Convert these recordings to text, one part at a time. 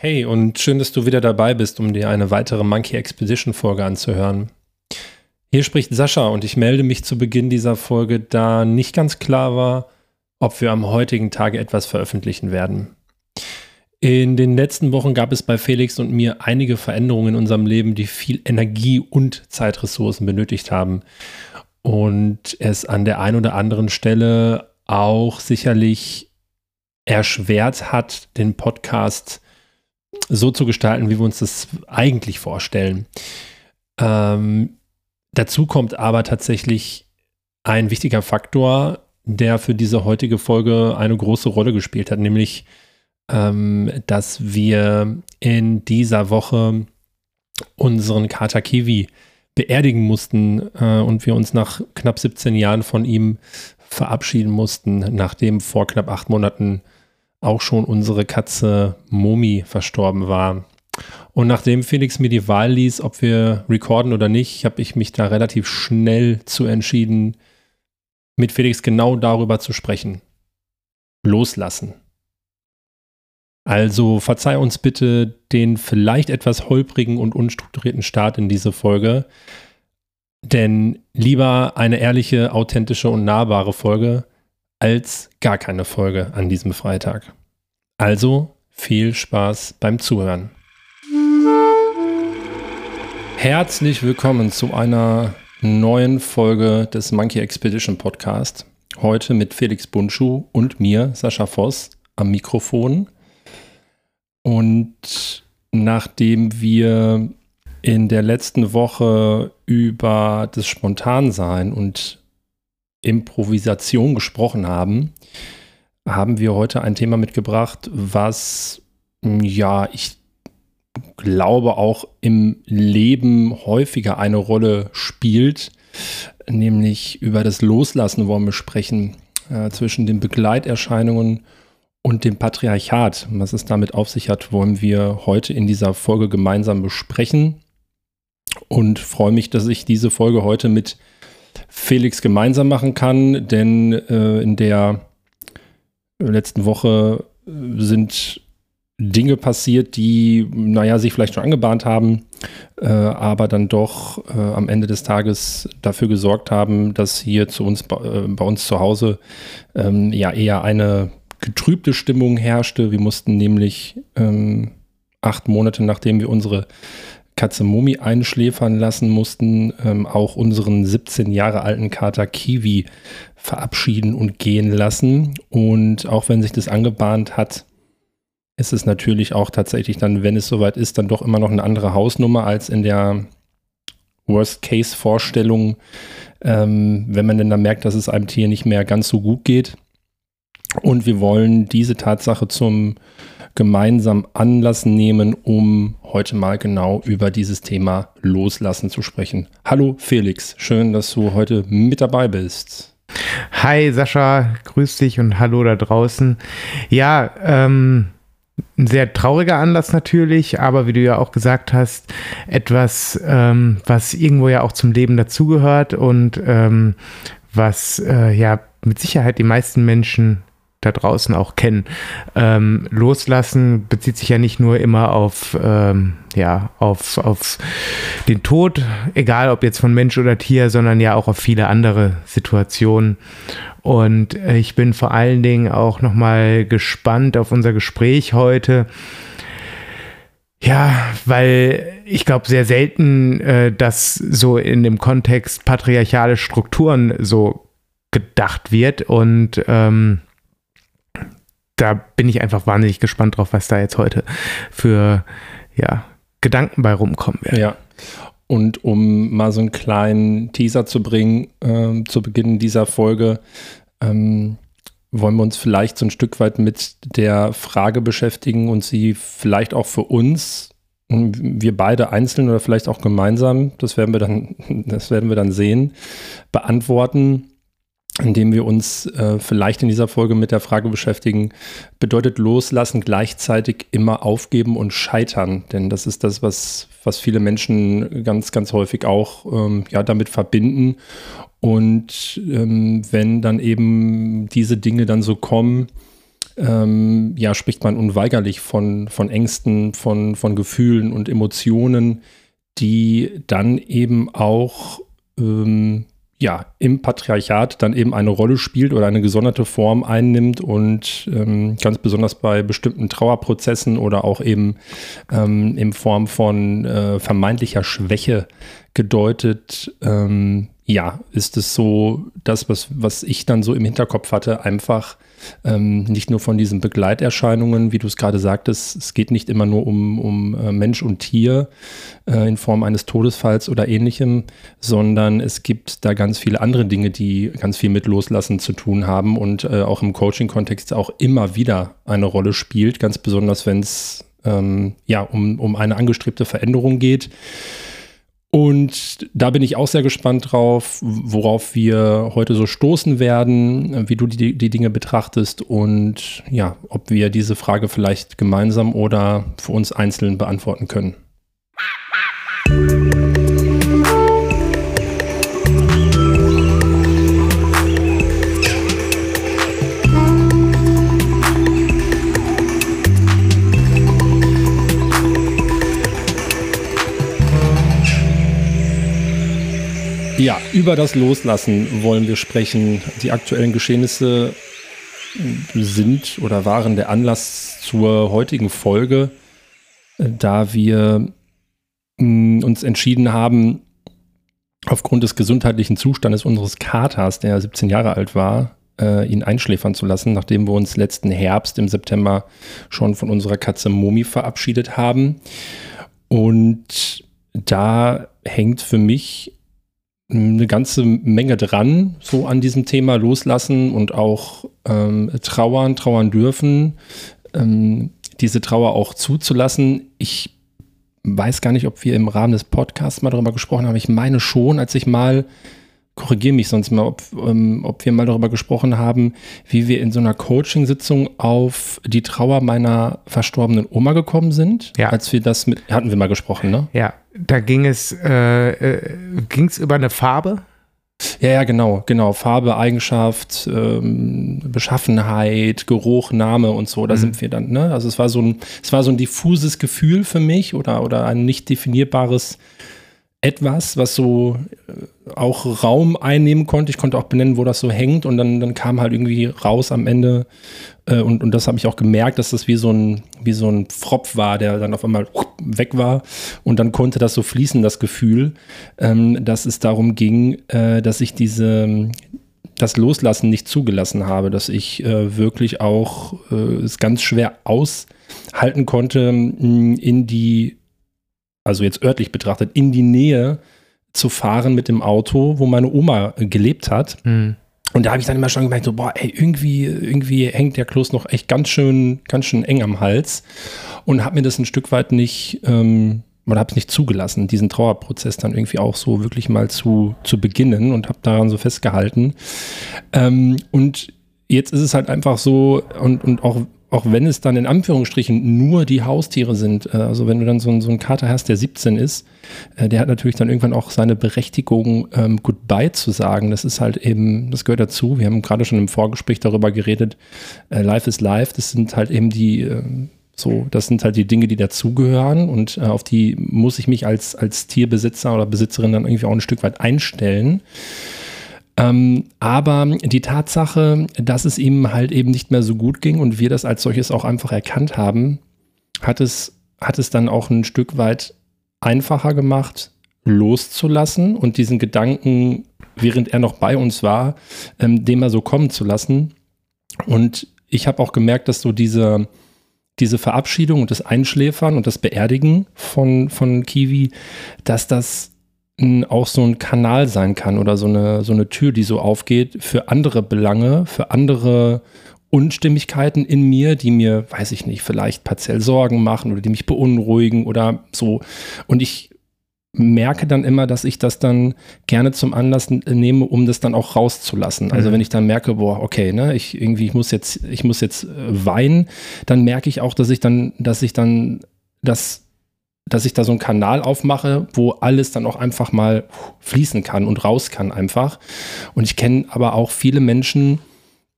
Hey und schön, dass du wieder dabei bist, um dir eine weitere Monkey Expedition Folge anzuhören. Hier spricht Sascha und ich melde mich zu Beginn dieser Folge, da nicht ganz klar war, ob wir am heutigen Tage etwas veröffentlichen werden. In den letzten Wochen gab es bei Felix und mir einige Veränderungen in unserem Leben, die viel Energie und Zeitressourcen benötigt haben und es an der einen oder anderen Stelle auch sicherlich erschwert hat, den Podcast so zu gestalten, wie wir uns das eigentlich vorstellen. Ähm, dazu kommt aber tatsächlich ein wichtiger Faktor, der für diese heutige Folge eine große Rolle gespielt hat, nämlich, ähm, dass wir in dieser Woche unseren Kater Kiwi beerdigen mussten äh, und wir uns nach knapp 17 Jahren von ihm verabschieden mussten, nachdem vor knapp acht Monaten auch schon unsere Katze Momi verstorben war. Und nachdem Felix mir die Wahl ließ, ob wir recorden oder nicht, habe ich mich da relativ schnell zu entschieden, mit Felix genau darüber zu sprechen. Loslassen. Also verzeih uns bitte den vielleicht etwas holprigen und unstrukturierten Start in diese Folge. Denn lieber eine ehrliche, authentische und nahbare Folge als gar keine Folge an diesem Freitag. Also viel Spaß beim Zuhören. Herzlich willkommen zu einer neuen Folge des Monkey Expedition Podcast. Heute mit Felix Bunschuh und mir, Sascha Voss, am Mikrofon. Und nachdem wir in der letzten Woche über das Spontansein und Improvisation gesprochen haben, haben wir heute ein Thema mitgebracht, was ja, ich glaube auch im Leben häufiger eine Rolle spielt, nämlich über das Loslassen wollen wir sprechen äh, zwischen den Begleiterscheinungen und dem Patriarchat. Was es damit auf sich hat, wollen wir heute in dieser Folge gemeinsam besprechen und freue mich, dass ich diese Folge heute mit Felix gemeinsam machen kann, denn äh, in der letzten Woche äh, sind Dinge passiert, die, naja, sich vielleicht schon angebahnt haben, äh, aber dann doch äh, am Ende des Tages dafür gesorgt haben, dass hier zu uns, äh, bei uns zu Hause ähm, ja eher eine getrübte Stimmung herrschte. Wir mussten nämlich ähm, acht Monate, nachdem wir unsere Katze Mumi einschläfern lassen mussten, ähm, auch unseren 17 Jahre alten Kater Kiwi verabschieden und gehen lassen. Und auch wenn sich das angebahnt hat, ist es natürlich auch tatsächlich dann, wenn es soweit ist, dann doch immer noch eine andere Hausnummer als in der Worst-Case-Vorstellung, ähm, wenn man denn dann merkt, dass es einem Tier nicht mehr ganz so gut geht. Und wir wollen diese Tatsache zum gemeinsam Anlass nehmen, um heute mal genau über dieses Thema Loslassen zu sprechen. Hallo Felix, schön, dass du heute mit dabei bist. Hi Sascha, grüß dich und hallo da draußen. Ja, ähm, ein sehr trauriger Anlass natürlich, aber wie du ja auch gesagt hast, etwas, ähm, was irgendwo ja auch zum Leben dazugehört und ähm, was äh, ja mit Sicherheit die meisten Menschen da draußen auch kennen. Ähm, loslassen bezieht sich ja nicht nur immer auf, ähm, ja, auf, auf den Tod, egal ob jetzt von Mensch oder Tier, sondern ja auch auf viele andere Situationen. Und ich bin vor allen Dingen auch nochmal gespannt auf unser Gespräch heute. Ja, weil ich glaube sehr selten, äh, dass so in dem Kontext patriarchale Strukturen so gedacht wird und ähm, da bin ich einfach wahnsinnig gespannt drauf, was da jetzt heute für ja, Gedanken bei rumkommen werden. Ja. Und um mal so einen kleinen Teaser zu bringen, äh, zu Beginn dieser Folge, ähm, wollen wir uns vielleicht so ein Stück weit mit der Frage beschäftigen und sie vielleicht auch für uns, wir beide einzeln oder vielleicht auch gemeinsam, das werden wir dann, das werden wir dann sehen, beantworten indem wir uns äh, vielleicht in dieser Folge mit der Frage beschäftigen, bedeutet loslassen gleichzeitig immer aufgeben und scheitern? Denn das ist das, was, was viele Menschen ganz, ganz häufig auch ähm, ja, damit verbinden. Und ähm, wenn dann eben diese Dinge dann so kommen, ähm, ja, spricht man unweigerlich von, von Ängsten, von, von Gefühlen und Emotionen, die dann eben auch ähm, ja, im Patriarchat dann eben eine Rolle spielt oder eine gesonderte Form einnimmt und ähm, ganz besonders bei bestimmten Trauerprozessen oder auch eben ähm, in Form von äh, vermeintlicher Schwäche gedeutet, ähm, ja, ist es so, das, was, was ich dann so im Hinterkopf hatte, einfach ähm, nicht nur von diesen Begleiterscheinungen, wie du es gerade sagtest, es geht nicht immer nur um, um äh, Mensch und Tier äh, in Form eines Todesfalls oder ähnlichem, sondern es gibt da ganz viele andere Dinge, die ganz viel mit Loslassen zu tun haben und äh, auch im Coaching-Kontext auch immer wieder eine Rolle spielt, ganz besonders wenn es ähm, ja, um, um eine angestrebte Veränderung geht. Und da bin ich auch sehr gespannt drauf, worauf wir heute so stoßen werden, wie du die, die Dinge betrachtest und ja, ob wir diese Frage vielleicht gemeinsam oder für uns einzeln beantworten können. Ja, über das Loslassen wollen wir sprechen. Die aktuellen Geschehnisse sind oder waren der Anlass zur heutigen Folge, da wir mm, uns entschieden haben, aufgrund des gesundheitlichen Zustandes unseres Katers, der 17 Jahre alt war, äh, ihn einschläfern zu lassen, nachdem wir uns letzten Herbst im September schon von unserer Katze Momi verabschiedet haben. Und da hängt für mich eine ganze Menge dran, so an diesem Thema loslassen und auch ähm, trauern, trauern dürfen, ähm, diese Trauer auch zuzulassen. Ich weiß gar nicht, ob wir im Rahmen des Podcasts mal darüber gesprochen haben. Ich meine schon, als ich mal korrigiere mich sonst mal, ob, ähm, ob wir mal darüber gesprochen haben, wie wir in so einer Coaching-Sitzung auf die Trauer meiner verstorbenen Oma gekommen sind. Ja. Als wir das mit, hatten wir mal gesprochen, ne? Ja, da ging es, äh, äh, ging es über eine Farbe? Ja, ja, genau, genau. Farbe, Eigenschaft, ähm, Beschaffenheit, Geruch, Name und so, da mhm. sind wir dann, ne? Also es war so ein, es war so ein diffuses Gefühl für mich oder, oder ein nicht definierbares etwas, was so äh, auch Raum einnehmen konnte. Ich konnte auch benennen, wo das so hängt und dann, dann kam halt irgendwie raus am Ende äh, und, und das habe ich auch gemerkt, dass das wie so, ein, wie so ein Pfropf war, der dann auf einmal weg war und dann konnte das so fließen, das Gefühl, ähm, dass es darum ging, äh, dass ich diese das Loslassen nicht zugelassen habe, dass ich wirklich auch es ganz schwer aushalten konnte, in die also jetzt örtlich betrachtet, in die Nähe zu fahren mit dem Auto, wo meine Oma gelebt hat. Mhm. Und da habe ich dann immer schon gemerkt, so, boah, ey, irgendwie, irgendwie hängt der Kloß noch echt ganz schön, ganz schön eng am Hals. Und habe mir das ein Stück weit nicht, ähm, oder habe es nicht zugelassen, diesen Trauerprozess dann irgendwie auch so wirklich mal zu, zu beginnen und habe daran so festgehalten. Ähm, und jetzt ist es halt einfach so, und, und auch auch wenn es dann in Anführungsstrichen nur die Haustiere sind, äh, also wenn du dann so, einen, so einen Kater hast, der 17 ist, äh, der hat natürlich dann irgendwann auch seine Berechtigung, ähm, Goodbye zu sagen. Das ist halt eben, das gehört dazu. Wir haben gerade schon im Vorgespräch darüber geredet, äh, Life is Life, das sind halt eben die, äh, so, das sind halt die Dinge, die dazugehören und äh, auf die muss ich mich als, als Tierbesitzer oder Besitzerin dann irgendwie auch ein Stück weit einstellen. Ähm, aber die Tatsache, dass es ihm halt eben nicht mehr so gut ging und wir das als solches auch einfach erkannt haben, hat es, hat es dann auch ein Stück weit einfacher gemacht, loszulassen und diesen Gedanken, während er noch bei uns war, ähm, dem mal so kommen zu lassen. Und ich habe auch gemerkt, dass so diese, diese Verabschiedung und das Einschläfern und das Beerdigen von, von Kiwi, dass das auch so ein Kanal sein kann oder so eine, so eine Tür, die so aufgeht für andere Belange, für andere Unstimmigkeiten in mir, die mir, weiß ich nicht, vielleicht partiell Sorgen machen oder die mich beunruhigen oder so. Und ich merke dann immer, dass ich das dann gerne zum Anlass nehme, um das dann auch rauszulassen. Also mhm. wenn ich dann merke, boah, okay, ne, ich irgendwie, ich muss jetzt, ich muss jetzt äh, weinen, dann merke ich auch, dass ich dann, dass ich dann das dass ich da so einen Kanal aufmache, wo alles dann auch einfach mal fließen kann und raus kann einfach. Und ich kenne aber auch viele Menschen,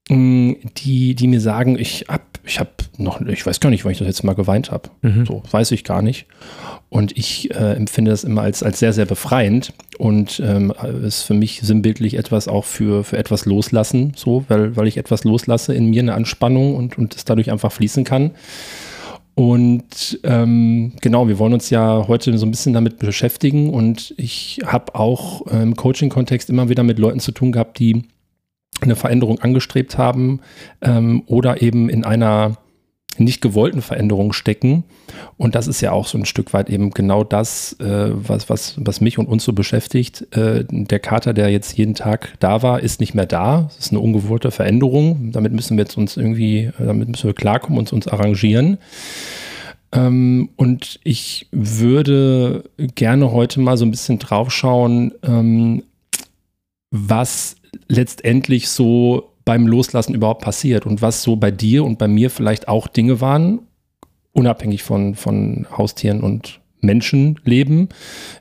mm, die, die mir sagen, ich habe ich habe noch, ich weiß gar nicht, wann ich das jetzt mal geweint habe. Mhm. So, weiß ich gar nicht. Und ich äh, empfinde das immer als, als sehr, sehr befreiend und ähm, ist für mich sinnbildlich etwas auch für, für etwas loslassen, so, weil, weil ich etwas loslasse in mir, eine Anspannung und, und es dadurch einfach fließen kann. Und ähm, genau, wir wollen uns ja heute so ein bisschen damit beschäftigen. Und ich habe auch äh, im Coaching-Kontext immer wieder mit Leuten zu tun gehabt, die eine Veränderung angestrebt haben ähm, oder eben in einer nicht gewollten Veränderung stecken. Und das ist ja auch so ein Stück weit eben genau das, äh, was, was, was mich und uns so beschäftigt. Äh, der Kater, der jetzt jeden Tag da war, ist nicht mehr da. Das ist eine ungewollte Veränderung. Damit müssen wir jetzt uns irgendwie, damit müssen wir klarkommen und uns arrangieren. Ähm, und ich würde gerne heute mal so ein bisschen draufschauen, ähm, was letztendlich so beim Loslassen überhaupt passiert und was so bei dir und bei mir vielleicht auch Dinge waren, unabhängig von, von Haustieren und Menschenleben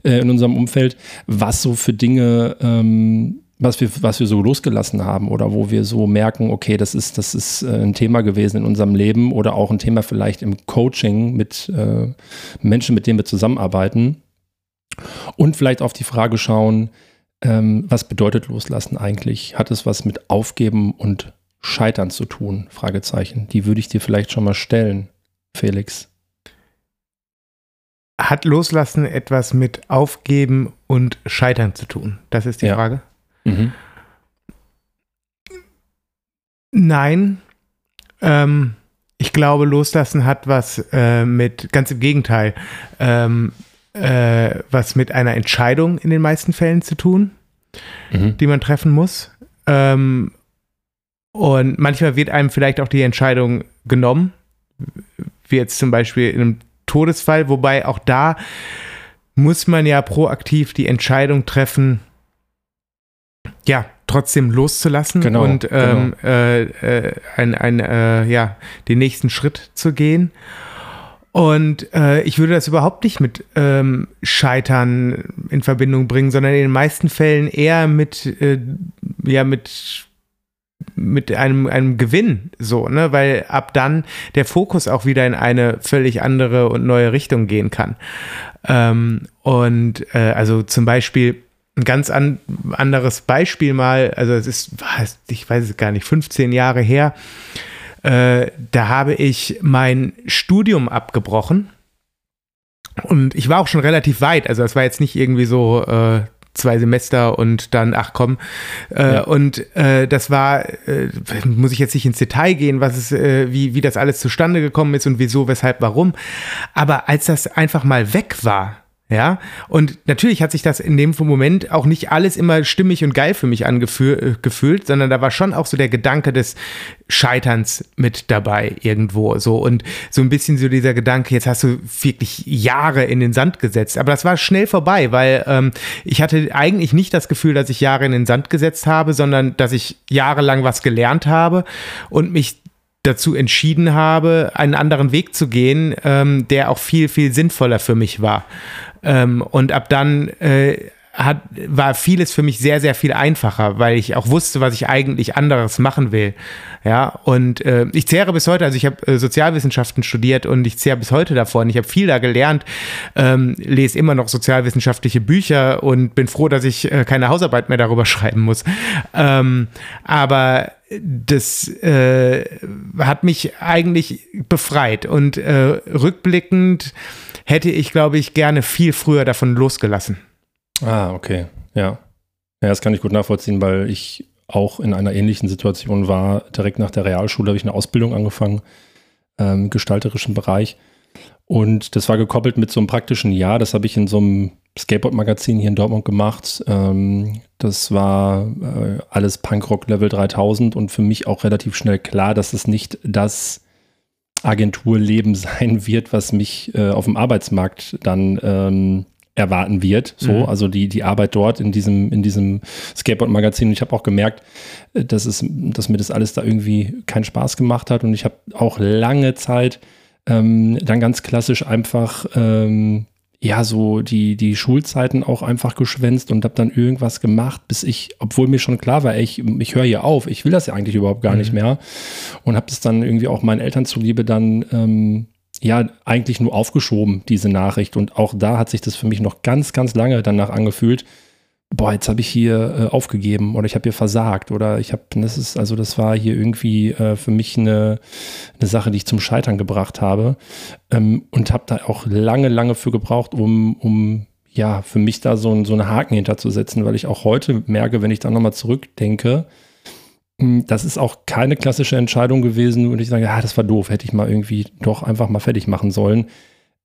äh, in unserem Umfeld, was so für Dinge, ähm, was, wir, was wir so losgelassen haben oder wo wir so merken, okay, das ist, das ist äh, ein Thema gewesen in unserem Leben oder auch ein Thema vielleicht im Coaching mit äh, Menschen, mit denen wir zusammenarbeiten. Und vielleicht auf die Frage schauen, ähm, was bedeutet loslassen eigentlich? Hat es was mit Aufgeben und Scheitern zu tun? Fragezeichen. Die würde ich dir vielleicht schon mal stellen, Felix. Hat Loslassen etwas mit Aufgeben und Scheitern zu tun? Das ist die ja. Frage. Mhm. Nein. Ähm, ich glaube, Loslassen hat was äh, mit, ganz im Gegenteil, ähm, äh, was mit einer Entscheidung in den meisten Fällen zu tun, mhm. die man treffen muss. Ähm, und manchmal wird einem vielleicht auch die Entscheidung genommen, wie jetzt zum Beispiel in einem Todesfall, wobei auch da muss man ja proaktiv die Entscheidung treffen, ja, trotzdem loszulassen genau, und ähm, genau. äh, äh, ein, ein, äh, ja, den nächsten Schritt zu gehen. Und äh, ich würde das überhaupt nicht mit ähm, Scheitern in Verbindung bringen, sondern in den meisten Fällen eher mit, äh, ja, mit mit einem, einem Gewinn, so, ne, weil ab dann der Fokus auch wieder in eine völlig andere und neue Richtung gehen kann. Ähm, und äh, also zum Beispiel ein ganz an, anderes Beispiel mal, also es ist, ich weiß es gar nicht, 15 Jahre her, äh, da habe ich mein Studium abgebrochen. Und ich war auch schon relativ weit. Also es war jetzt nicht irgendwie so äh, zwei Semester und dann, ach komm. Äh, ja. Und äh, das war, äh, muss ich jetzt nicht ins Detail gehen, was es, äh, wie, wie das alles zustande gekommen ist und wieso, weshalb, warum. Aber als das einfach mal weg war, ja, und natürlich hat sich das in dem Moment auch nicht alles immer stimmig und geil für mich angefühlt, äh, sondern da war schon auch so der Gedanke des Scheiterns mit dabei irgendwo. So und so ein bisschen so dieser Gedanke, jetzt hast du wirklich Jahre in den Sand gesetzt. Aber das war schnell vorbei, weil ähm, ich hatte eigentlich nicht das Gefühl, dass ich Jahre in den Sand gesetzt habe, sondern dass ich jahrelang was gelernt habe und mich dazu entschieden habe, einen anderen Weg zu gehen, ähm, der auch viel, viel sinnvoller für mich war. Ähm, und ab dann äh, hat, war vieles für mich sehr, sehr viel einfacher, weil ich auch wusste, was ich eigentlich anderes machen will. Ja, und äh, ich zehre bis heute, also ich habe äh, Sozialwissenschaften studiert und ich zehre bis heute davon. Ich habe viel da gelernt, ähm, lese immer noch sozialwissenschaftliche Bücher und bin froh, dass ich äh, keine Hausarbeit mehr darüber schreiben muss. Ähm, aber das äh, hat mich eigentlich befreit und äh, rückblickend hätte ich, glaube ich, gerne viel früher davon losgelassen. Ah, okay, ja. Ja, das kann ich gut nachvollziehen, weil ich auch in einer ähnlichen Situation war. Direkt nach der Realschule habe ich eine Ausbildung angefangen ähm, gestalterischen Bereich. Und das war gekoppelt mit so einem praktischen Jahr. Das habe ich in so einem Skateboard-Magazin hier in Dortmund gemacht. Ähm, das war äh, alles Punkrock Level 3000 und für mich auch relativ schnell klar, dass es nicht das Agenturleben sein wird, was mich äh, auf dem Arbeitsmarkt dann ähm, erwarten wird. So, mhm. also die, die Arbeit dort in diesem, in diesem Skateboard-Magazin. Und ich habe auch gemerkt, äh, dass, es, dass mir das alles da irgendwie keinen Spaß gemacht hat. Und ich habe auch lange Zeit ähm, dann ganz klassisch einfach ähm, ja, so die, die Schulzeiten auch einfach geschwänzt und habe dann irgendwas gemacht, bis ich, obwohl mir schon klar war, ey, ich, ich höre hier auf, ich will das ja eigentlich überhaupt gar mhm. nicht mehr. Und habe das dann irgendwie auch meinen Eltern zuliebe dann, ähm, ja, eigentlich nur aufgeschoben, diese Nachricht. Und auch da hat sich das für mich noch ganz, ganz lange danach angefühlt, boah, jetzt habe ich hier äh, aufgegeben oder ich habe hier versagt oder ich habe, das ist, also das war hier irgendwie äh, für mich eine, eine Sache, die ich zum Scheitern gebracht habe ähm, und habe da auch lange, lange für gebraucht, um, um ja, für mich da so, ein, so einen Haken hinterzusetzen, weil ich auch heute merke, wenn ich da nochmal zurückdenke, hm, das ist auch keine klassische Entscheidung gewesen, und ich sage, ja, das war doof, hätte ich mal irgendwie doch einfach mal fertig machen sollen.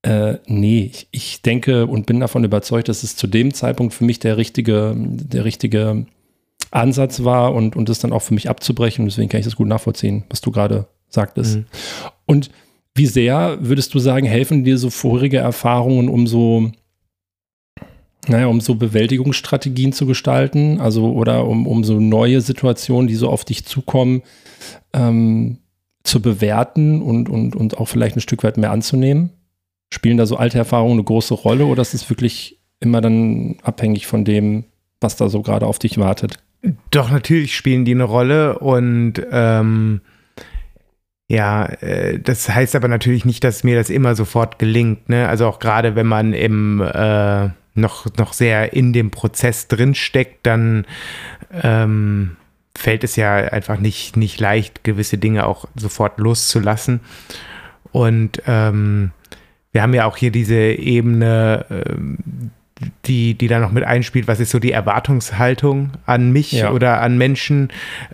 Äh, nee, ich, ich, denke und bin davon überzeugt, dass es zu dem Zeitpunkt für mich der richtige, der richtige Ansatz war und, und das dann auch für mich abzubrechen. deswegen kann ich das gut nachvollziehen, was du gerade sagtest. Mhm. Und wie sehr würdest du sagen, helfen dir so vorige Erfahrungen, um so, naja, um so Bewältigungsstrategien zu gestalten? Also, oder um, um so neue Situationen, die so auf dich zukommen, ähm, zu bewerten und, und, und auch vielleicht ein Stück weit mehr anzunehmen? Spielen da so alte Erfahrungen eine große Rolle oder ist es wirklich immer dann abhängig von dem, was da so gerade auf dich wartet? Doch, natürlich spielen die eine Rolle und ähm, ja, äh, das heißt aber natürlich nicht, dass mir das immer sofort gelingt. Ne? Also auch gerade wenn man im äh, noch, noch sehr in dem Prozess drinsteckt, dann ähm, fällt es ja einfach nicht, nicht leicht, gewisse Dinge auch sofort loszulassen. Und ähm, wir haben ja auch hier diese Ebene, ähm, die, die da noch mit einspielt, was ist so die Erwartungshaltung an mich ja. oder an Menschen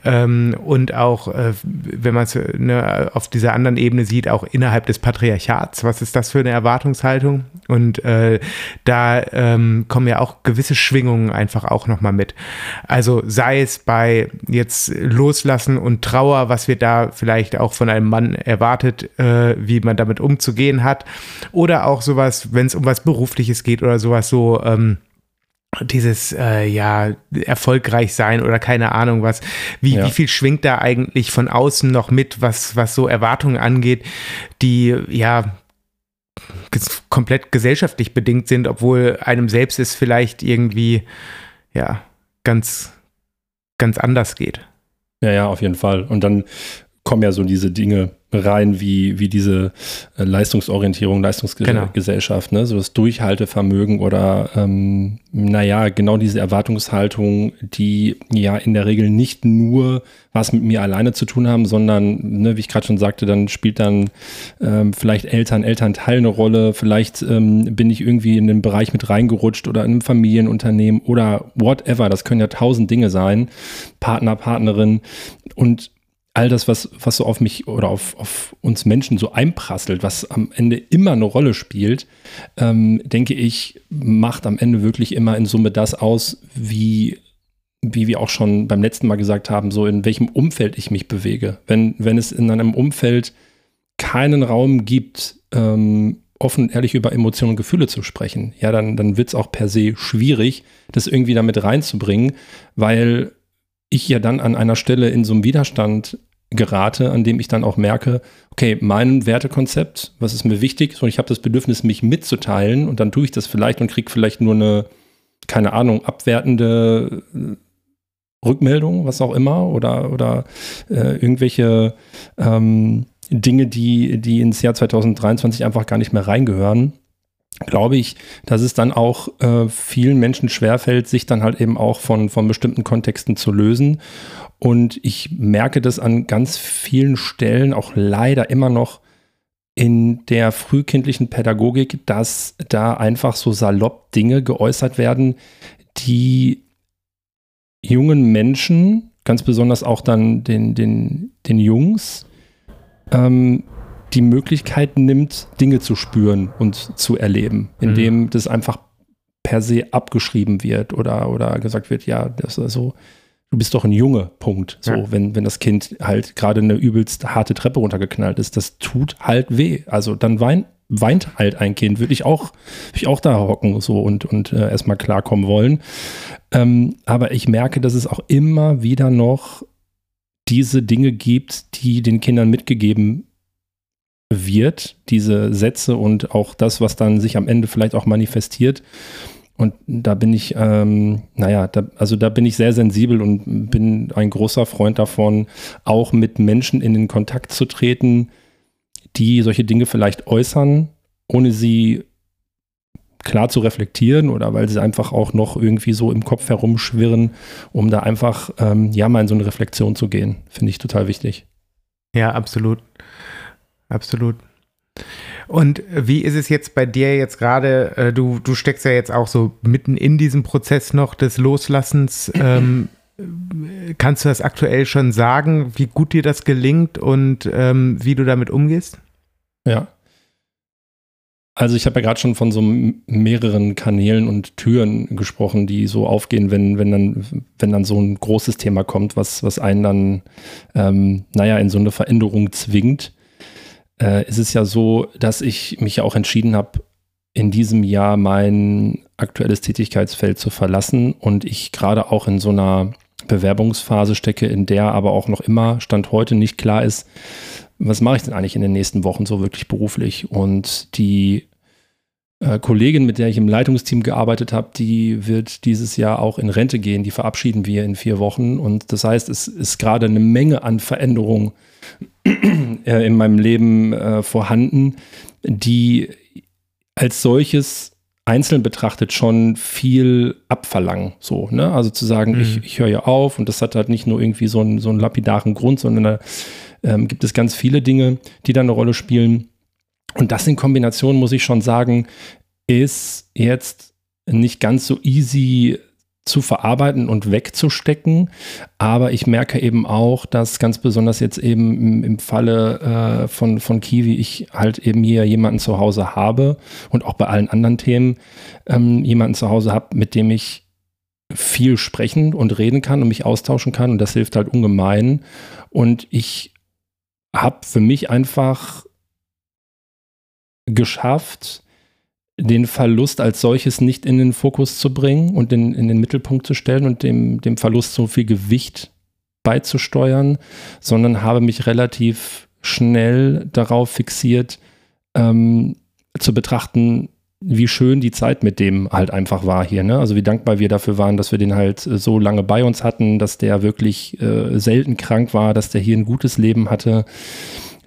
ähm, und auch, äh, wenn man es ne, auf dieser anderen Ebene sieht, auch innerhalb des Patriarchats, was ist das für eine Erwartungshaltung? Und äh, da ähm, kommen ja auch gewisse Schwingungen einfach auch nochmal mit. Also sei es bei jetzt Loslassen und Trauer, was wir da vielleicht auch von einem Mann erwartet, äh, wie man damit umzugehen hat, oder auch sowas, wenn es um was Berufliches geht oder sowas so, ähm, dieses äh, ja erfolgreich sein oder keine Ahnung was. Wie ja. wie viel schwingt da eigentlich von außen noch mit was was so Erwartungen angeht die ja komplett gesellschaftlich bedingt sind obwohl einem selbst es vielleicht irgendwie ja ganz ganz anders geht? Ja ja auf jeden Fall. Und dann kommen ja so diese Dinge rein wie, wie diese äh, Leistungsorientierung, Leistungsgesellschaft, genau. ne? so das Durchhaltevermögen oder ähm, naja, genau diese Erwartungshaltung, die ja in der Regel nicht nur was mit mir alleine zu tun haben, sondern, ne, wie ich gerade schon sagte, dann spielt dann ähm, vielleicht Eltern, Elternteil eine Rolle, vielleicht ähm, bin ich irgendwie in den Bereich mit reingerutscht oder in einem Familienunternehmen oder whatever, das können ja tausend Dinge sein, Partner, Partnerin und all das, was, was so auf mich oder auf, auf uns Menschen so einprasselt, was am Ende immer eine Rolle spielt, ähm, denke ich, macht am Ende wirklich immer in Summe das aus, wie, wie wir auch schon beim letzten Mal gesagt haben, so in welchem Umfeld ich mich bewege. Wenn, wenn es in einem Umfeld keinen Raum gibt, ähm, offen und ehrlich über Emotionen und Gefühle zu sprechen, ja, dann, dann wird es auch per se schwierig, das irgendwie damit reinzubringen, weil ich ja dann an einer Stelle in so einem Widerstand gerate, an dem ich dann auch merke, okay, mein Wertekonzept, was ist mir wichtig, so ich habe das Bedürfnis, mich mitzuteilen und dann tue ich das vielleicht und kriege vielleicht nur eine, keine Ahnung, abwertende äh, Rückmeldung, was auch immer, oder, oder äh, irgendwelche ähm, Dinge, die, die ins Jahr 2023 einfach gar nicht mehr reingehören glaube ich, dass es dann auch äh, vielen Menschen schwerfällt, sich dann halt eben auch von, von bestimmten Kontexten zu lösen. Und ich merke das an ganz vielen Stellen auch leider immer noch in der frühkindlichen Pädagogik, dass da einfach so salopp Dinge geäußert werden, die jungen Menschen, ganz besonders auch dann den, den, den Jungs, ähm, die Möglichkeit nimmt, Dinge zu spüren und zu erleben, indem mhm. das einfach per se abgeschrieben wird oder, oder gesagt wird, ja, das ist so, du bist doch ein Junge, Punkt. So, ja. wenn, wenn das Kind halt gerade eine übelst harte Treppe runtergeknallt ist, das tut halt weh. Also dann wein, weint halt ein Kind, würde ich auch, würde ich auch da hocken so und, und äh, erstmal klarkommen wollen. Ähm, aber ich merke, dass es auch immer wieder noch diese Dinge gibt, die den Kindern mitgegeben wird, diese Sätze und auch das, was dann sich am Ende vielleicht auch manifestiert. Und da bin ich, ähm, naja, da, also da bin ich sehr sensibel und bin ein großer Freund davon, auch mit Menschen in den Kontakt zu treten, die solche Dinge vielleicht äußern, ohne sie klar zu reflektieren oder weil sie einfach auch noch irgendwie so im Kopf herumschwirren, um da einfach, ähm, ja, mal in so eine Reflexion zu gehen. Finde ich total wichtig. Ja, absolut. Absolut. Und wie ist es jetzt bei dir jetzt gerade? Äh, du, du steckst ja jetzt auch so mitten in diesem Prozess noch des Loslassens. Ähm, kannst du das aktuell schon sagen, wie gut dir das gelingt und ähm, wie du damit umgehst? Ja. Also ich habe ja gerade schon von so mehreren Kanälen und Türen gesprochen, die so aufgehen, wenn, wenn, dann, wenn dann so ein großes Thema kommt, was, was einen dann, ähm, naja, in so eine Veränderung zwingt äh, ist es ja so, dass ich mich ja auch entschieden habe, in diesem Jahr mein aktuelles Tätigkeitsfeld zu verlassen und ich gerade auch in so einer Bewerbungsphase stecke, in der aber auch noch immer Stand heute nicht klar ist, was mache ich denn eigentlich in den nächsten Wochen so wirklich beruflich? Und die äh, Kollegin, mit der ich im Leitungsteam gearbeitet habe, die wird dieses Jahr auch in Rente gehen. Die verabschieden wir in vier Wochen. Und das heißt, es ist gerade eine Menge an Veränderungen in meinem Leben äh, vorhanden, die als solches einzeln betrachtet schon viel abverlangen. So, ne? Also zu sagen, mhm. ich, ich höre ja auf und das hat halt nicht nur irgendwie so einen, so einen lapidaren Grund, sondern da ähm, gibt es ganz viele Dinge, die da eine Rolle spielen. Und das in Kombination, muss ich schon sagen, ist jetzt nicht ganz so easy zu verarbeiten und wegzustecken. Aber ich merke eben auch, dass ganz besonders jetzt eben im, im Falle äh, von, von Kiwi ich halt eben hier jemanden zu Hause habe und auch bei allen anderen Themen ähm, jemanden zu Hause habe, mit dem ich viel sprechen und reden kann und mich austauschen kann. Und das hilft halt ungemein. Und ich habe für mich einfach geschafft, den Verlust als solches nicht in den Fokus zu bringen und in, in den Mittelpunkt zu stellen und dem, dem Verlust so viel Gewicht beizusteuern, sondern habe mich relativ schnell darauf fixiert, ähm, zu betrachten, wie schön die Zeit mit dem halt einfach war hier. Ne? Also wie dankbar wir dafür waren, dass wir den halt so lange bei uns hatten, dass der wirklich äh, selten krank war, dass der hier ein gutes Leben hatte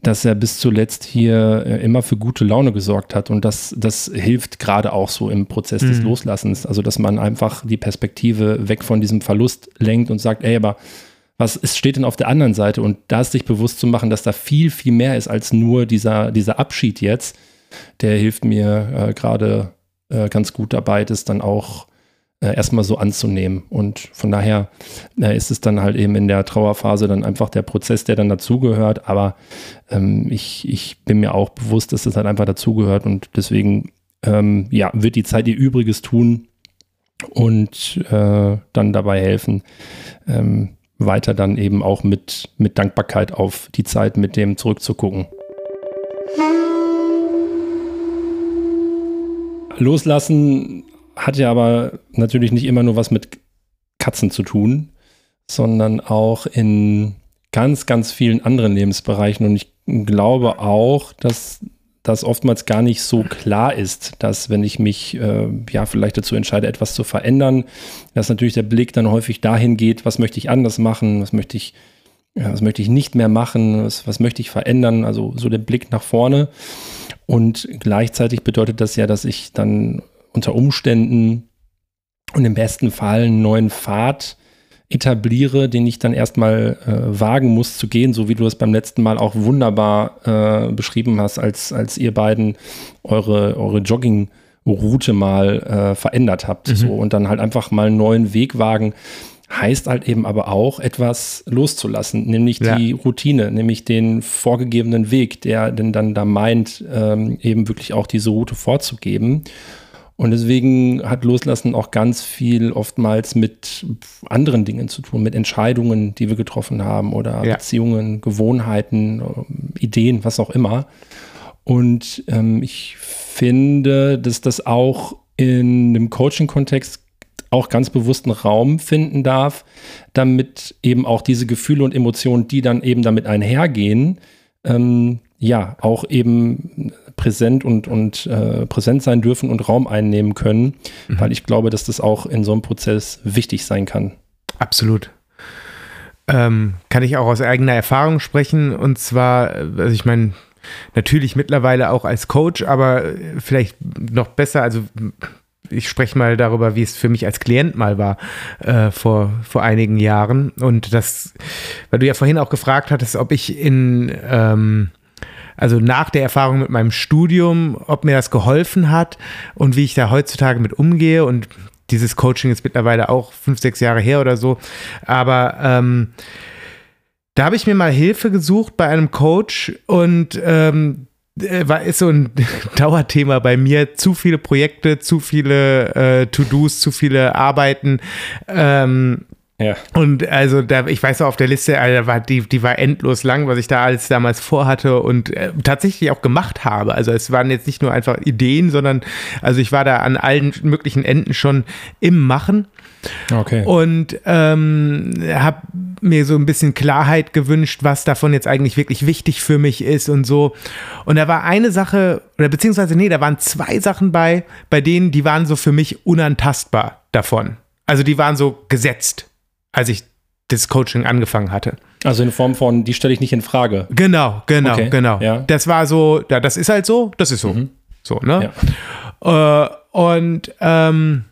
dass er bis zuletzt hier äh, immer für gute Laune gesorgt hat. Und das, das hilft gerade auch so im Prozess mhm. des Loslassens. Also, dass man einfach die Perspektive weg von diesem Verlust lenkt und sagt, ey, aber was ist, steht denn auf der anderen Seite? Und da ist sich bewusst zu machen, dass da viel, viel mehr ist als nur dieser, dieser Abschied jetzt. Der hilft mir äh, gerade äh, ganz gut dabei, das dann auch äh, erstmal so anzunehmen. Und von daher äh, ist es dann halt eben in der Trauerphase dann einfach der Prozess, der dann dazugehört. Aber ähm, ich, ich bin mir auch bewusst, dass das halt einfach dazugehört und deswegen ähm, ja, wird die Zeit ihr Übriges tun und äh, dann dabei helfen, ähm, weiter dann eben auch mit, mit Dankbarkeit auf die Zeit mit dem zurückzugucken. Loslassen hat ja aber natürlich nicht immer nur was mit Katzen zu tun, sondern auch in ganz, ganz vielen anderen Lebensbereichen. Und ich glaube auch, dass das oftmals gar nicht so klar ist, dass wenn ich mich äh, ja vielleicht dazu entscheide, etwas zu verändern, dass natürlich der Blick dann häufig dahin geht, was möchte ich anders machen, was möchte ich, ja, was möchte ich nicht mehr machen, was, was möchte ich verändern, also so der Blick nach vorne. Und gleichzeitig bedeutet das ja, dass ich dann unter Umständen und im besten Fall einen neuen Pfad etabliere, den ich dann erstmal äh, wagen muss zu gehen, so wie du es beim letzten Mal auch wunderbar äh, beschrieben hast, als, als ihr beiden eure, eure Jogging-Route mal äh, verändert habt. Mhm. So, und dann halt einfach mal einen neuen Weg wagen. Heißt halt eben aber auch, etwas loszulassen, nämlich ja. die Routine, nämlich den vorgegebenen Weg, der denn dann da meint, ähm, eben wirklich auch diese Route vorzugeben. Und deswegen hat Loslassen auch ganz viel oftmals mit anderen Dingen zu tun, mit Entscheidungen, die wir getroffen haben oder ja. Beziehungen, Gewohnheiten, Ideen, was auch immer. Und ähm, ich finde, dass das auch in einem Coaching-Kontext auch ganz bewussten Raum finden darf, damit eben auch diese Gefühle und Emotionen, die dann eben damit einhergehen, ähm, ja auch eben präsent und, und äh, präsent sein dürfen und Raum einnehmen können, mhm. weil ich glaube, dass das auch in so einem Prozess wichtig sein kann. Absolut. Ähm, kann ich auch aus eigener Erfahrung sprechen und zwar, also ich meine, natürlich mittlerweile auch als Coach, aber vielleicht noch besser, also ich spreche mal darüber, wie es für mich als Klient mal war äh, vor, vor einigen Jahren. Und das, weil du ja vorhin auch gefragt hattest, ob ich in, ähm, also nach der Erfahrung mit meinem Studium, ob mir das geholfen hat und wie ich da heutzutage mit umgehe. Und dieses Coaching ist mittlerweile auch fünf, sechs Jahre her oder so. Aber ähm, da habe ich mir mal Hilfe gesucht bei einem Coach und ähm, äh, war, ist so ein Dauerthema bei mir. Zu viele Projekte, zu viele äh, To-Dos, zu viele Arbeiten. Ähm, ja. Und also da, ich weiß auch auf der Liste, also war, die, die war endlos lang, was ich da alles damals vorhatte und äh, tatsächlich auch gemacht habe. Also es waren jetzt nicht nur einfach Ideen, sondern also ich war da an allen möglichen Enden schon im Machen. Okay. Und ähm, habe mir so ein bisschen Klarheit gewünscht, was davon jetzt eigentlich wirklich wichtig für mich ist und so. Und da war eine Sache, oder beziehungsweise, nee, da waren zwei Sachen bei, bei denen, die waren so für mich unantastbar davon. Also die waren so gesetzt, als ich das Coaching angefangen hatte. Also in Form von, die stelle ich nicht in Frage. Genau, genau, okay. genau. Ja. Das war so, ja, das ist halt so, das ist so. Mhm. So, ne? Ja. Äh, und ähm,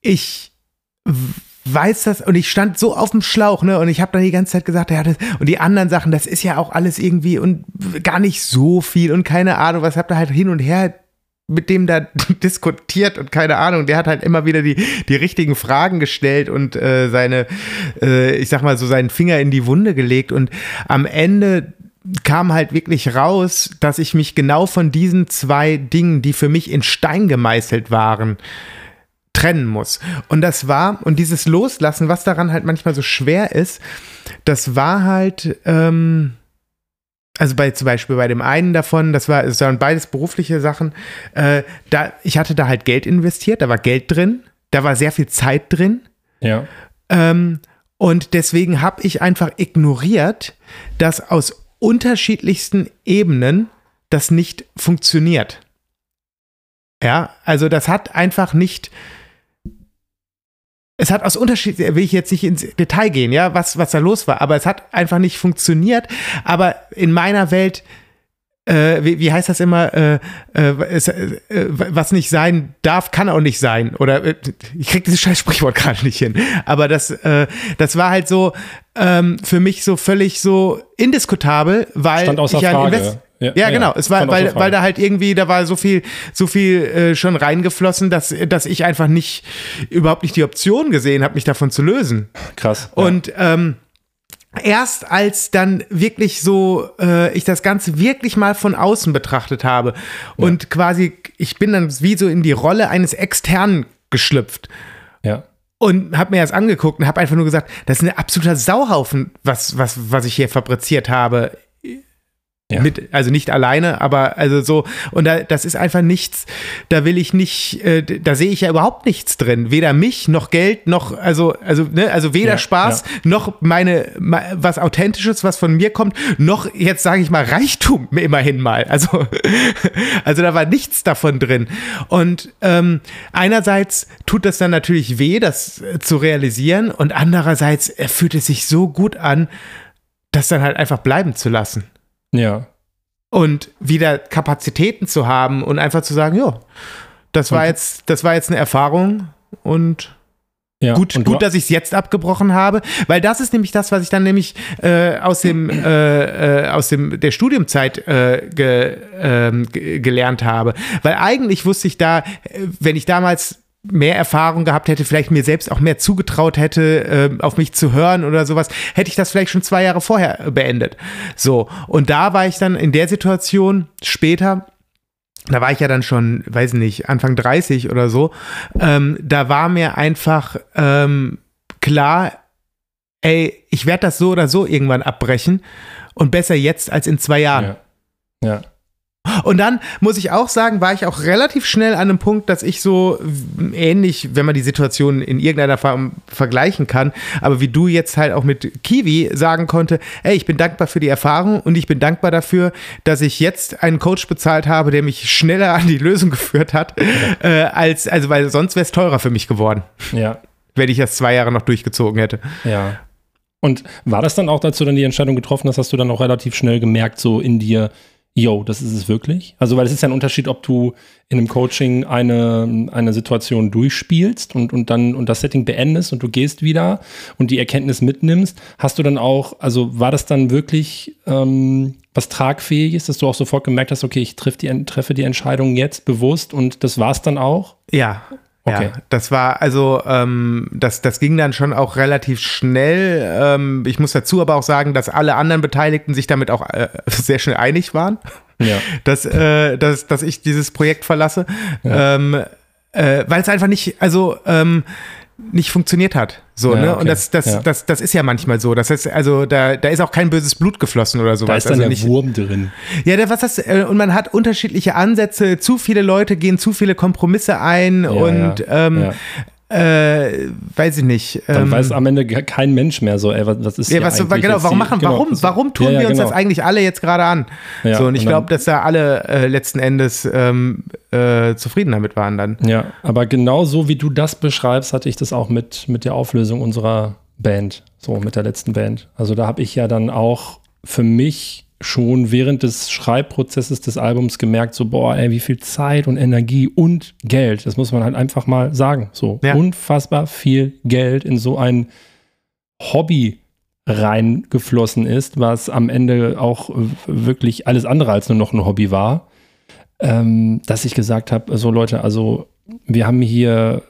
ich weiß das und ich stand so auf dem Schlauch, ne? Und ich habe dann die ganze Zeit gesagt, ja, das, und die anderen Sachen, das ist ja auch alles irgendwie und gar nicht so viel und keine Ahnung, was habt ihr halt hin und her mit dem da diskutiert und keine Ahnung, der hat halt immer wieder die, die richtigen Fragen gestellt und äh, seine, äh, ich sag mal so, seinen Finger in die Wunde gelegt und am Ende kam halt wirklich raus, dass ich mich genau von diesen zwei Dingen, die für mich in Stein gemeißelt waren, trennen muss. Und das war, und dieses Loslassen, was daran halt manchmal so schwer ist, das war halt, ähm, also bei zum Beispiel bei dem einen davon, das war, es waren beides berufliche Sachen, äh, da, ich hatte da halt Geld investiert, da war Geld drin, da war sehr viel Zeit drin. Ja. Ähm, und deswegen habe ich einfach ignoriert, dass aus unterschiedlichsten Ebenen das nicht funktioniert. Ja, also das hat einfach nicht, es hat aus Unterschied, will ich jetzt nicht ins Detail gehen, ja, was, was da los war, aber es hat einfach nicht funktioniert. Aber in meiner Welt, äh, wie, wie, heißt das immer, äh, äh, es, äh, was nicht sein darf, kann auch nicht sein. Oder äh, ich krieg dieses scheiß Sprichwort gerade nicht hin. Aber das, äh, das war halt so ähm, für mich so völlig so indiskutabel, weil Stand außer ich ja Frage. Ja, ja, genau. Es war, weil, weil da halt irgendwie, da war so viel, so viel äh, schon reingeflossen, dass, dass ich einfach nicht, überhaupt nicht die Option gesehen habe, mich davon zu lösen. Krass. Ja. Und ähm, erst als dann wirklich so äh, ich das Ganze wirklich mal von außen betrachtet habe und ja. quasi, ich bin dann wie so in die Rolle eines Externen geschlüpft. Ja und habe mir das angeguckt und habe einfach nur gesagt, das ist ein absoluter Sauhaufen, was, was, was ich hier fabriziert habe ja. Mit, also nicht alleine, aber also so, und da, das ist einfach nichts, da will ich nicht, äh, da sehe ich ja überhaupt nichts drin. Weder mich, noch Geld, noch, also, also, ne, also weder ja, Spaß, ja. noch meine, was Authentisches, was von mir kommt, noch jetzt sage ich mal Reichtum immerhin mal. Also, also da war nichts davon drin. Und ähm, einerseits tut das dann natürlich weh, das zu realisieren, und andererseits fühlt es sich so gut an, das dann halt einfach bleiben zu lassen. Ja. Und wieder Kapazitäten zu haben und einfach zu sagen, ja, das war jetzt, das war jetzt eine Erfahrung und ja, gut, gut, dass ich es jetzt abgebrochen habe, weil das ist nämlich das, was ich dann nämlich äh, aus dem äh, äh, aus dem der Studiumzeit äh, ge, ähm, gelernt habe, weil eigentlich wusste ich da, äh, wenn ich damals mehr Erfahrung gehabt hätte, vielleicht mir selbst auch mehr zugetraut hätte, äh, auf mich zu hören oder sowas, hätte ich das vielleicht schon zwei Jahre vorher beendet. So, und da war ich dann in der Situation später, da war ich ja dann schon, weiß nicht, Anfang 30 oder so, ähm, da war mir einfach ähm, klar, ey, ich werde das so oder so irgendwann abbrechen und besser jetzt als in zwei Jahren. Ja. ja. Und dann muss ich auch sagen, war ich auch relativ schnell an einem Punkt, dass ich so ähnlich, wenn man die Situation in irgendeiner Form vergleichen kann, aber wie du jetzt halt auch mit Kiwi sagen konnte, ey, ich bin dankbar für die Erfahrung und ich bin dankbar dafür, dass ich jetzt einen Coach bezahlt habe, der mich schneller an die Lösung geführt hat, äh, als, also weil sonst wäre es teurer für mich geworden. Ja. Wenn ich das zwei Jahre noch durchgezogen hätte. Ja. Und war das dann auch, als du dann die Entscheidung getroffen hast, hast du dann auch relativ schnell gemerkt, so in dir, yo, das ist es wirklich? Also, weil es ist ja ein Unterschied, ob du in einem Coaching eine, eine Situation durchspielst und, und dann und das Setting beendest und du gehst wieder und die Erkenntnis mitnimmst. Hast du dann auch, also war das dann wirklich ähm, was Tragfähiges, dass du auch sofort gemerkt hast, okay, ich triff die, treffe die Entscheidung jetzt bewusst und das war es dann auch? Ja, Okay. Ja, das war also, ähm, das, das ging dann schon auch relativ schnell. Ähm, ich muss dazu aber auch sagen, dass alle anderen Beteiligten sich damit auch äh, sehr schnell einig waren, ja. dass, äh, dass, dass ich dieses Projekt verlasse. Ja. Ähm, äh, weil es einfach nicht, also ähm, nicht funktioniert hat. So, ja, ne? Okay. Und das, das, ja. das, das ist ja manchmal so. Das heißt, also da, da ist auch kein böses Blut geflossen oder sowas. Da ist dann also der nicht, Wurm drin. Ja, der, was das, äh, und man hat unterschiedliche Ansätze, zu viele Leute gehen zu viele Kompromisse ein ja, und ähm, äh, weiß ich nicht. Dann ähm, weiß am Ende kein Mensch mehr so, ey, was, was ist ja, was, genau, warum machen, genau, warum, warum tun ja, ja, wir uns genau. das eigentlich alle jetzt gerade an? Ja, so, und ich glaube, dass da alle äh, letzten Endes ähm, äh, zufrieden damit waren dann. Ja, aber genau so wie du das beschreibst, hatte ich das auch mit, mit der Auflösung unserer Band, so mit der letzten Band. Also da habe ich ja dann auch für mich schon während des Schreibprozesses des Albums gemerkt, so, boah, ey, wie viel Zeit und Energie und Geld, das muss man halt einfach mal sagen, so. Ja. unfassbar viel Geld in so ein Hobby reingeflossen ist, was am Ende auch wirklich alles andere als nur noch ein Hobby war, ähm, dass ich gesagt habe, so Leute, also wir haben hier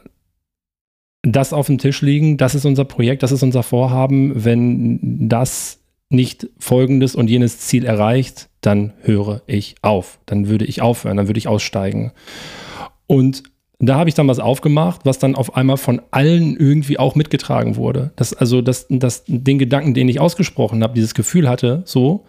das auf dem Tisch liegen, das ist unser Projekt, das ist unser Vorhaben, wenn das nicht folgendes und jenes Ziel erreicht, dann höre ich auf. Dann würde ich aufhören, dann würde ich aussteigen. Und da habe ich dann was aufgemacht, was dann auf einmal von allen irgendwie auch mitgetragen wurde. Das, also das, das, den Gedanken, den ich ausgesprochen habe, dieses Gefühl hatte, so,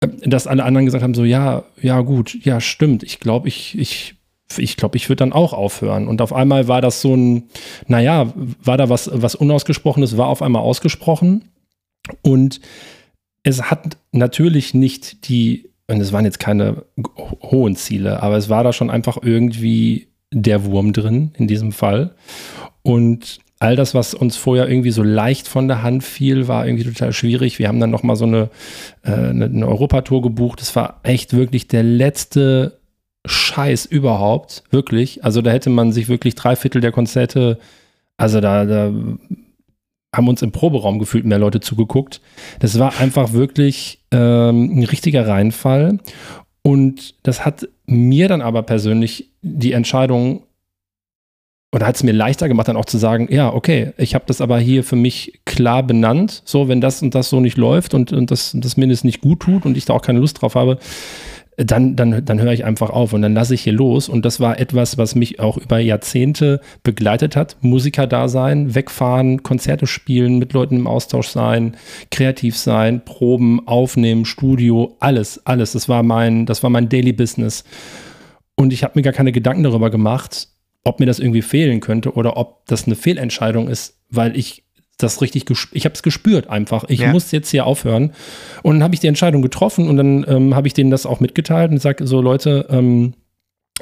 äh, dass alle anderen gesagt haben, so, ja, ja, gut, ja, stimmt. Ich glaube, ich, ich, ich glaube, ich würde dann auch aufhören. Und auf einmal war das so ein, naja, war da was, was Unausgesprochenes, war auf einmal ausgesprochen. Und es hat natürlich nicht die, und es waren jetzt keine hohen Ziele, aber es war da schon einfach irgendwie der Wurm drin in diesem Fall. Und all das, was uns vorher irgendwie so leicht von der Hand fiel, war irgendwie total schwierig. Wir haben dann nochmal so eine, äh, eine, eine Europatour gebucht. Das war echt wirklich der letzte Scheiß überhaupt. Wirklich. Also da hätte man sich wirklich drei Viertel der Konzerte, also da, da haben uns im Proberaum gefühlt mehr Leute zugeguckt. Das war einfach wirklich ähm, ein richtiger Reinfall. Und das hat mir dann aber persönlich die Entscheidung oder hat es mir leichter gemacht, dann auch zu sagen, ja, okay, ich habe das aber hier für mich klar benannt. So, wenn das und das so nicht läuft und, und das, das mir nicht gut tut und ich da auch keine Lust drauf habe, dann, dann, dann höre ich einfach auf und dann lasse ich hier los. Und das war etwas, was mich auch über Jahrzehnte begleitet hat. Musiker da sein, wegfahren, Konzerte spielen, mit Leuten im Austausch sein, kreativ sein, Proben, aufnehmen, Studio, alles, alles. Das war mein, das war mein Daily Business. Und ich habe mir gar keine Gedanken darüber gemacht, ob mir das irgendwie fehlen könnte oder ob das eine Fehlentscheidung ist, weil ich das richtig, ich habe es gespürt einfach. Ich ja. muss jetzt hier aufhören. Und dann habe ich die Entscheidung getroffen und dann ähm, habe ich denen das auch mitgeteilt und sage so, Leute, ähm,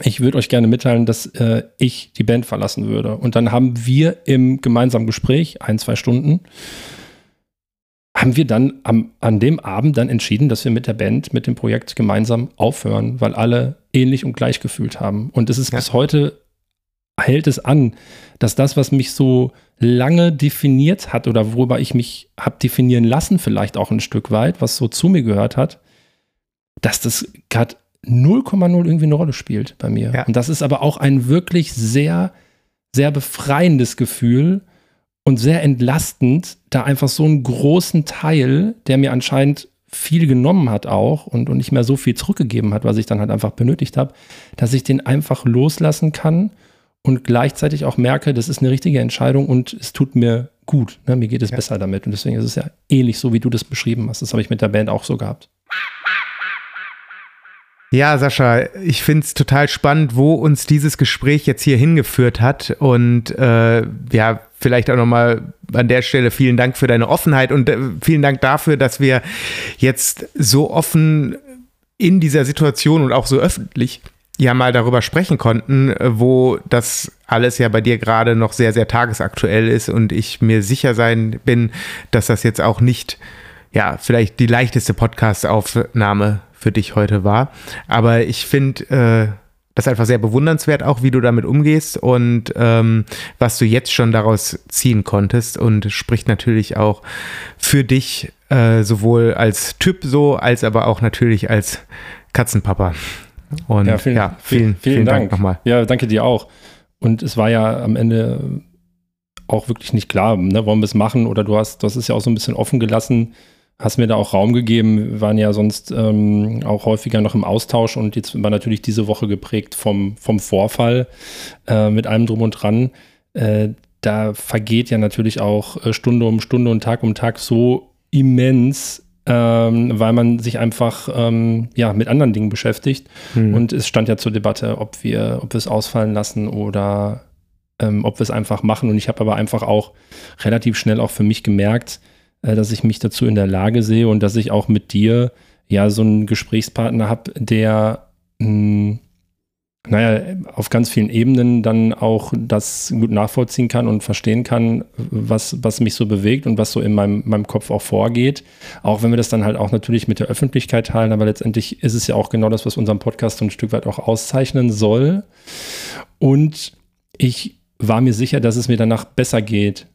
ich würde euch gerne mitteilen, dass äh, ich die Band verlassen würde. Und dann haben wir im gemeinsamen Gespräch, ein, zwei Stunden, haben wir dann am, an dem Abend dann entschieden, dass wir mit der Band, mit dem Projekt gemeinsam aufhören, weil alle ähnlich und gleich gefühlt haben. Und es ist ja. bis heute hält es an, dass das, was mich so lange definiert hat oder worüber ich mich habe definieren lassen, vielleicht auch ein Stück weit, was so zu mir gehört hat, dass das gerade 0,0 irgendwie eine Rolle spielt bei mir. Ja. Und das ist aber auch ein wirklich sehr, sehr befreiendes Gefühl und sehr entlastend, da einfach so einen großen Teil, der mir anscheinend viel genommen hat auch und, und nicht mehr so viel zurückgegeben hat, was ich dann halt einfach benötigt habe, dass ich den einfach loslassen kann und gleichzeitig auch merke, das ist eine richtige Entscheidung und es tut mir gut. Ne? Mir geht es ja. besser damit. Und deswegen ist es ja ähnlich so, wie du das beschrieben hast. Das habe ich mit der Band auch so gehabt. Ja, Sascha, ich finde es total spannend, wo uns dieses Gespräch jetzt hier hingeführt hat. Und äh, ja, vielleicht auch nochmal an der Stelle vielen Dank für deine Offenheit und äh, vielen Dank dafür, dass wir jetzt so offen in dieser Situation und auch so öffentlich ja mal darüber sprechen konnten, wo das alles ja bei dir gerade noch sehr, sehr tagesaktuell ist und ich mir sicher sein bin, dass das jetzt auch nicht, ja, vielleicht die leichteste Podcast-Aufnahme für dich heute war. Aber ich finde äh, das einfach sehr bewundernswert, auch wie du damit umgehst und ähm, was du jetzt schon daraus ziehen konntest und spricht natürlich auch für dich äh, sowohl als Typ so, als aber auch natürlich als Katzenpapa. Und ja, vielen, ja, vielen, vielen, vielen Dank. Dank nochmal. Ja, danke dir auch. Und es war ja am Ende auch wirklich nicht klar, ne, wollen wir es machen oder du hast, das ist ja auch so ein bisschen offen gelassen, hast mir da auch Raum gegeben. Wir waren ja sonst ähm, auch häufiger noch im Austausch und jetzt war natürlich diese Woche geprägt vom, vom Vorfall äh, mit allem drum und dran. Äh, da vergeht ja natürlich auch äh, Stunde um Stunde und Tag um Tag so immens ähm, weil man sich einfach ähm, ja, mit anderen Dingen beschäftigt. Mhm. Und es stand ja zur Debatte, ob wir, ob wir es ausfallen lassen oder ähm, ob wir es einfach machen. Und ich habe aber einfach auch relativ schnell auch für mich gemerkt, äh, dass ich mich dazu in der Lage sehe und dass ich auch mit dir ja so einen Gesprächspartner habe, der mh, hm, naja, auf ganz vielen Ebenen dann auch das gut nachvollziehen kann und verstehen kann, was, was mich so bewegt und was so in meinem, meinem Kopf auch vorgeht. Auch wenn wir das dann halt auch natürlich mit der Öffentlichkeit teilen, aber letztendlich ist es ja auch genau das, was unseren Podcast so ein Stück weit auch auszeichnen soll. Und ich war mir sicher, dass es mir danach besser geht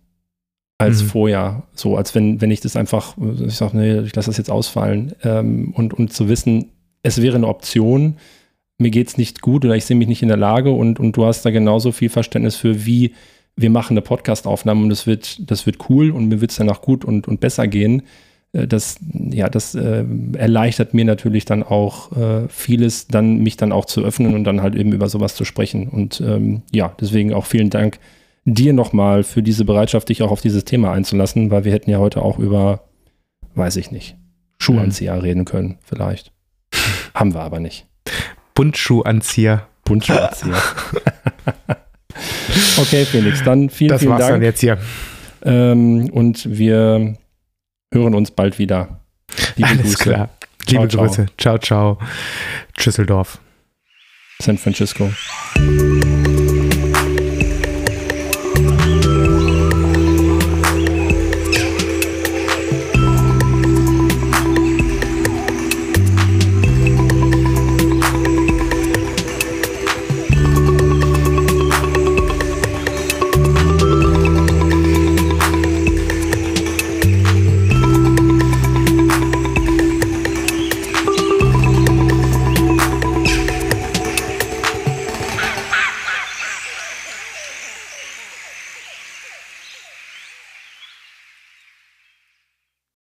als mhm. vorher. So, als wenn, wenn ich das einfach, ich sage, nee, ich lasse das jetzt ausfallen. Ähm, und, und zu wissen, es wäre eine Option, mir geht es nicht gut oder ich sehe mich nicht in der Lage und, und du hast da genauso viel Verständnis für, wie wir machen eine Podcast-Aufnahme und das wird, das wird cool und mir wird es danach gut und, und besser gehen. Äh, das, ja, das äh, erleichtert mir natürlich dann auch äh, vieles, dann mich dann auch zu öffnen und dann halt eben über sowas zu sprechen. Und ähm, ja, deswegen auch vielen Dank dir nochmal für diese Bereitschaft, dich auch auf dieses Thema einzulassen, weil wir hätten ja heute auch über, weiß ich nicht, Schuhanzieher mhm. reden können, vielleicht. Haben wir aber nicht. Buntschuhanzieher. Buntschuhanzieher. okay, Felix, dann vielen, das vielen war's Dank. dann jetzt hier. Ähm, und wir hören uns bald wieder. Liebe Alles Grüße. klar. Liebe ciao, Grüße. Ciao, ciao. Schüsseldorf. San Francisco.